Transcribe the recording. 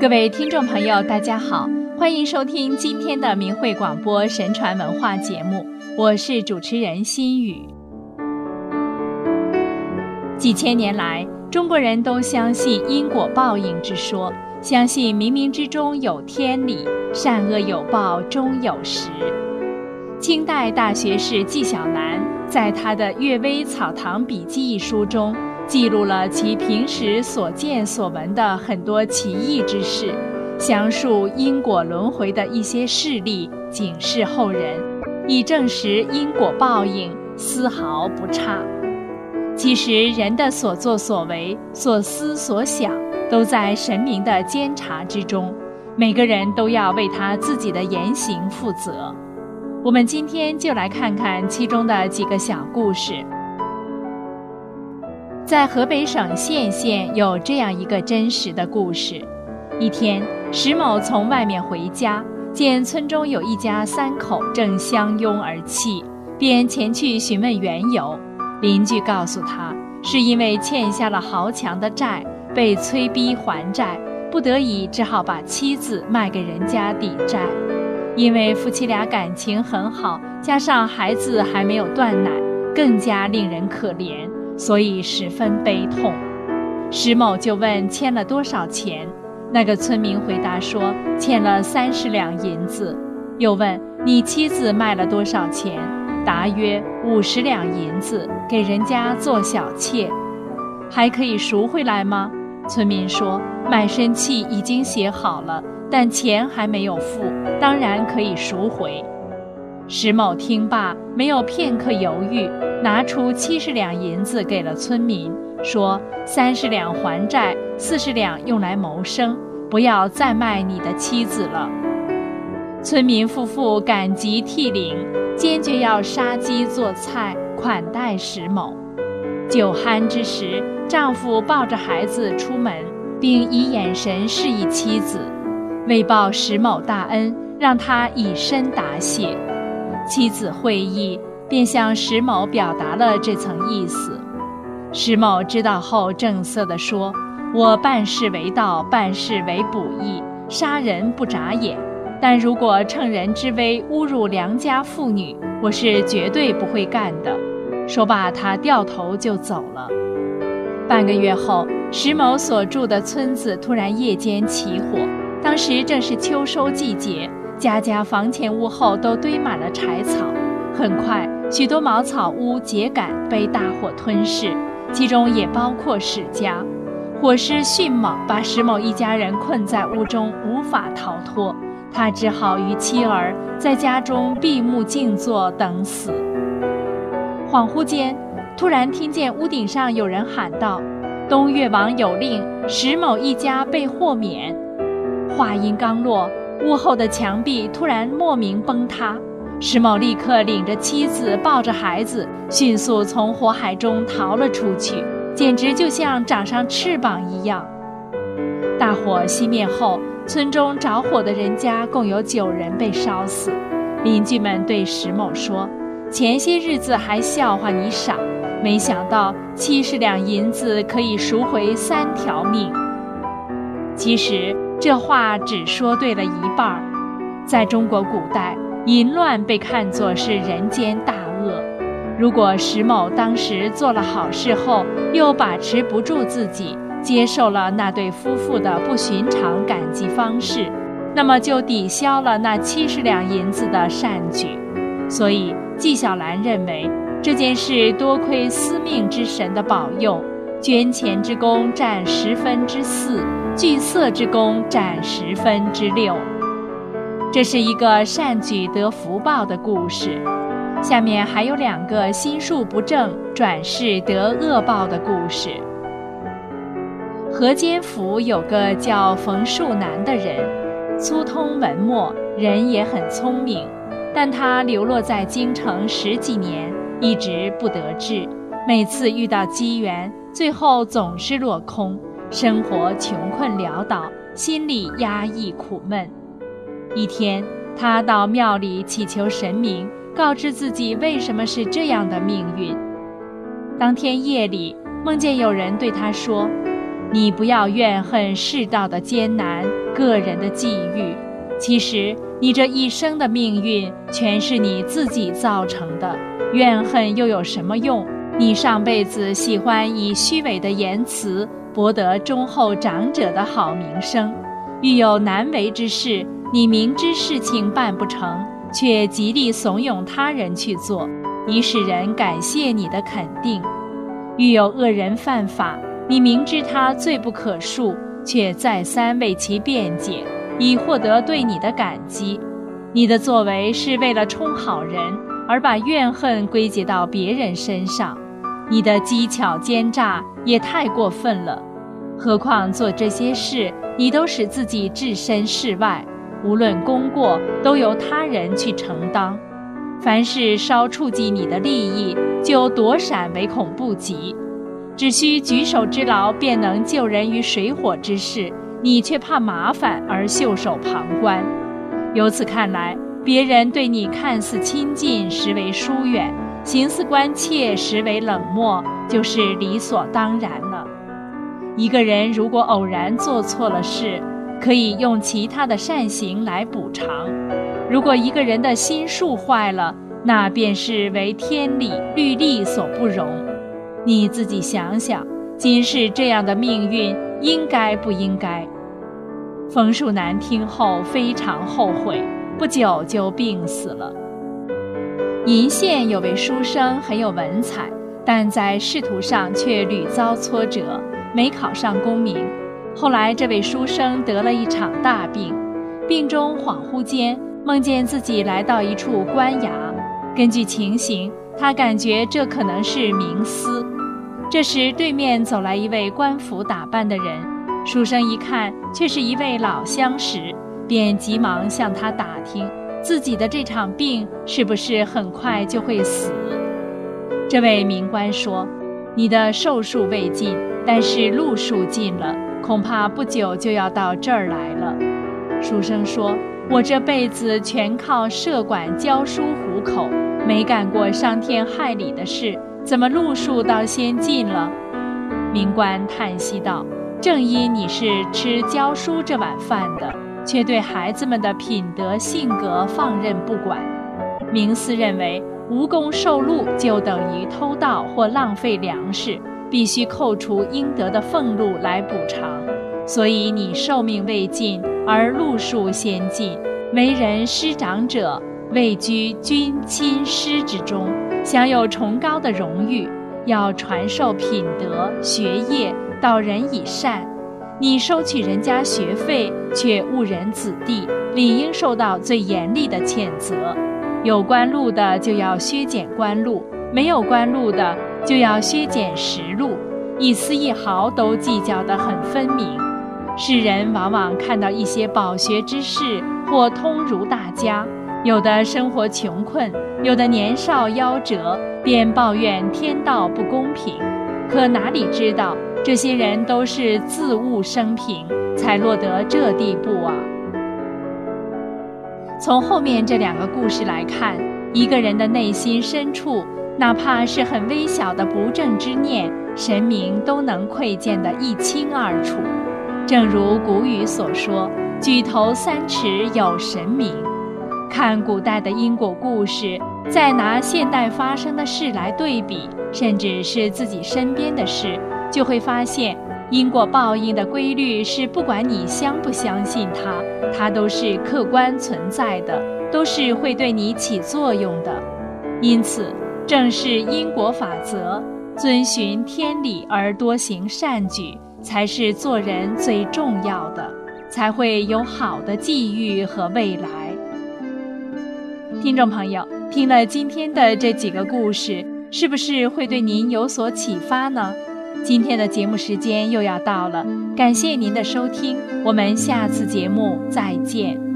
各位听众朋友，大家好，欢迎收听今天的明慧广播神传文化节目，我是主持人心雨。几千年来，中国人都相信因果报应之说，相信冥冥之中有天理，善恶有报，终有时。清代大学士纪晓岚在他的《阅微草堂笔记》一书中。记录了其平时所见所闻的很多奇异之事，详述因果轮回的一些事例，警示后人，以证实因果报应丝毫不差。其实人的所作所为、所思所想，都在神明的监察之中，每个人都要为他自己的言行负责。我们今天就来看看其中的几个小故事。在河北省献县有这样一个真实的故事：一天，石某从外面回家，见村中有一家三口正相拥而泣，便前去询问缘由。邻居告诉他，是因为欠下了豪强的债，被催逼还债，不得已只好把妻子卖给人家抵债。因为夫妻俩感情很好，加上孩子还没有断奶，更加令人可怜。所以十分悲痛，石某就问欠了多少钱，那个村民回答说欠了三十两银子，又问你妻子卖了多少钱，答曰五十两银子，给人家做小妾，还可以赎回来吗？村民说卖身契已经写好了，但钱还没有付，当然可以赎回。石某听罢，没有片刻犹豫，拿出七十两银子给了村民，说：“三十两还债，四十两用来谋生，不要再卖你的妻子了。”村民夫妇感激涕零，坚决要杀鸡做菜款待石某。酒酣之时，丈夫抱着孩子出门，并以眼神示意妻子，为报石某大恩，让他以身答谢。妻子会意，便向石某表达了这层意思。石某知道后，正色地说：“我办事为道，办事为补义，杀人不眨眼。但如果乘人之危侮辱良家妇女，我是绝对不会干的。”说罢，他掉头就走了。半个月后，石某所住的村子突然夜间起火，当时正是秋收季节。家家房前屋后都堆满了柴草，很快，许多茅草屋、秸秆被大火吞噬，其中也包括史家。火势迅猛，把史某一家人困在屋中，无法逃脱。他只好与妻儿在家中闭目静坐等死。恍惚间，突然听见屋顶上有人喊道：“东岳王有令，史某一家被豁免。”话音刚落。屋后的墙壁突然莫名崩塌，石某立刻领着妻子，抱着孩子，迅速从火海中逃了出去，简直就像长上翅膀一样。大火熄灭后，村中着火的人家共有九人被烧死。邻居们对石某说：“前些日子还笑话你傻，没想到七十两银子可以赎回三条命。”其实。这话只说对了一半儿。在中国古代，淫乱被看作是人间大恶。如果石某当时做了好事后，又把持不住自己，接受了那对夫妇的不寻常感激方式，那么就抵消了那七十两银子的善举。所以纪晓岚认为这件事多亏司命之神的保佑，捐钱之功占十分之四。聚色之功占十分之六，这是一个善举得福报的故事。下面还有两个心术不正转世得恶报的故事。河间府有个叫冯树南的人，粗通文墨，人也很聪明，但他流落在京城十几年，一直不得志，每次遇到机缘，最后总是落空。生活穷困潦倒，心里压抑苦闷。一天，他到庙里祈求神明，告知自己为什么是这样的命运。当天夜里，梦见有人对他说：“你不要怨恨世道的艰难，个人的际遇。其实，你这一生的命运全是你自己造成的。怨恨又有什么用？你上辈子喜欢以虚伪的言辞博得忠厚长者的好名声，遇有难为之事，你明知事情办不成，却极力怂恿他人去做，以使人感谢你的肯定；遇有恶人犯法，你明知他罪不可恕，却再三为其辩解。以获得对你的感激，你的作为是为了充好人，而把怨恨归结到别人身上，你的机巧奸诈也太过分了。何况做这些事，你都使自己置身事外，无论功过都由他人去承担。凡是稍触及你的利益，就躲闪唯恐不及，只需举手之劳便能救人于水火之事。你却怕麻烦而袖手旁观，由此看来，别人对你看似亲近，实为疏远；行似关切，实为冷漠，就是理所当然了。一个人如果偶然做错了事，可以用其他的善行来补偿；如果一个人的心术坏了，那便是为天理律例所不容。你自己想想，今世这样的命运。应该不应该？冯树南听后非常后悔，不久就病死了。鄞县有位书生很有文采，但在仕途上却屡遭挫折，没考上功名。后来这位书生得了一场大病，病中恍惚间梦见自己来到一处官衙，根据情形，他感觉这可能是冥司。这时，对面走来一位官服打扮的人，书生一看，却是一位老相识，便急忙向他打听自己的这场病是不是很快就会死。这位名官说：“你的寿数未尽，但是路数尽了，恐怕不久就要到这儿来了。”书生说：“我这辈子全靠设馆教书糊口，没干过伤天害理的事。”怎么路数倒先进了？明官叹息道：“正因你是吃教书这碗饭的，却对孩子们的品德性格放任不管。明思认为无功受禄就等于偷盗或浪费粮食，必须扣除应得的俸禄来补偿。所以你寿命未尽，而路数先进，为人师长者，位居君亲师之中。”享有崇高的荣誉，要传授品德学业，导人以善。你收取人家学费，却误人子弟，理应受到最严厉的谴责。有官禄的就要削减官禄，没有官禄的就要削减实禄，一丝一毫都计较得很分明。世人往往看到一些饱学之士或通儒大家。有的生活穷困，有的年少夭折，便抱怨天道不公平。可哪里知道，这些人都是自误生平，才落得这地步啊！从后面这两个故事来看，一个人的内心深处，哪怕是很微小的不正之念，神明都能窥见得一清二楚。正如古语所说：“举头三尺有神明。”看古代的因果故事，再拿现代发生的事来对比，甚至是自己身边的事，就会发现因果报应的规律是：不管你相不相信它，它都是客观存在的，都是会对你起作用的。因此，正是因果法则，遵循天理而多行善举，才是做人最重要的，才会有好的际遇和未来。听众朋友，听了今天的这几个故事，是不是会对您有所启发呢？今天的节目时间又要到了，感谢您的收听，我们下次节目再见。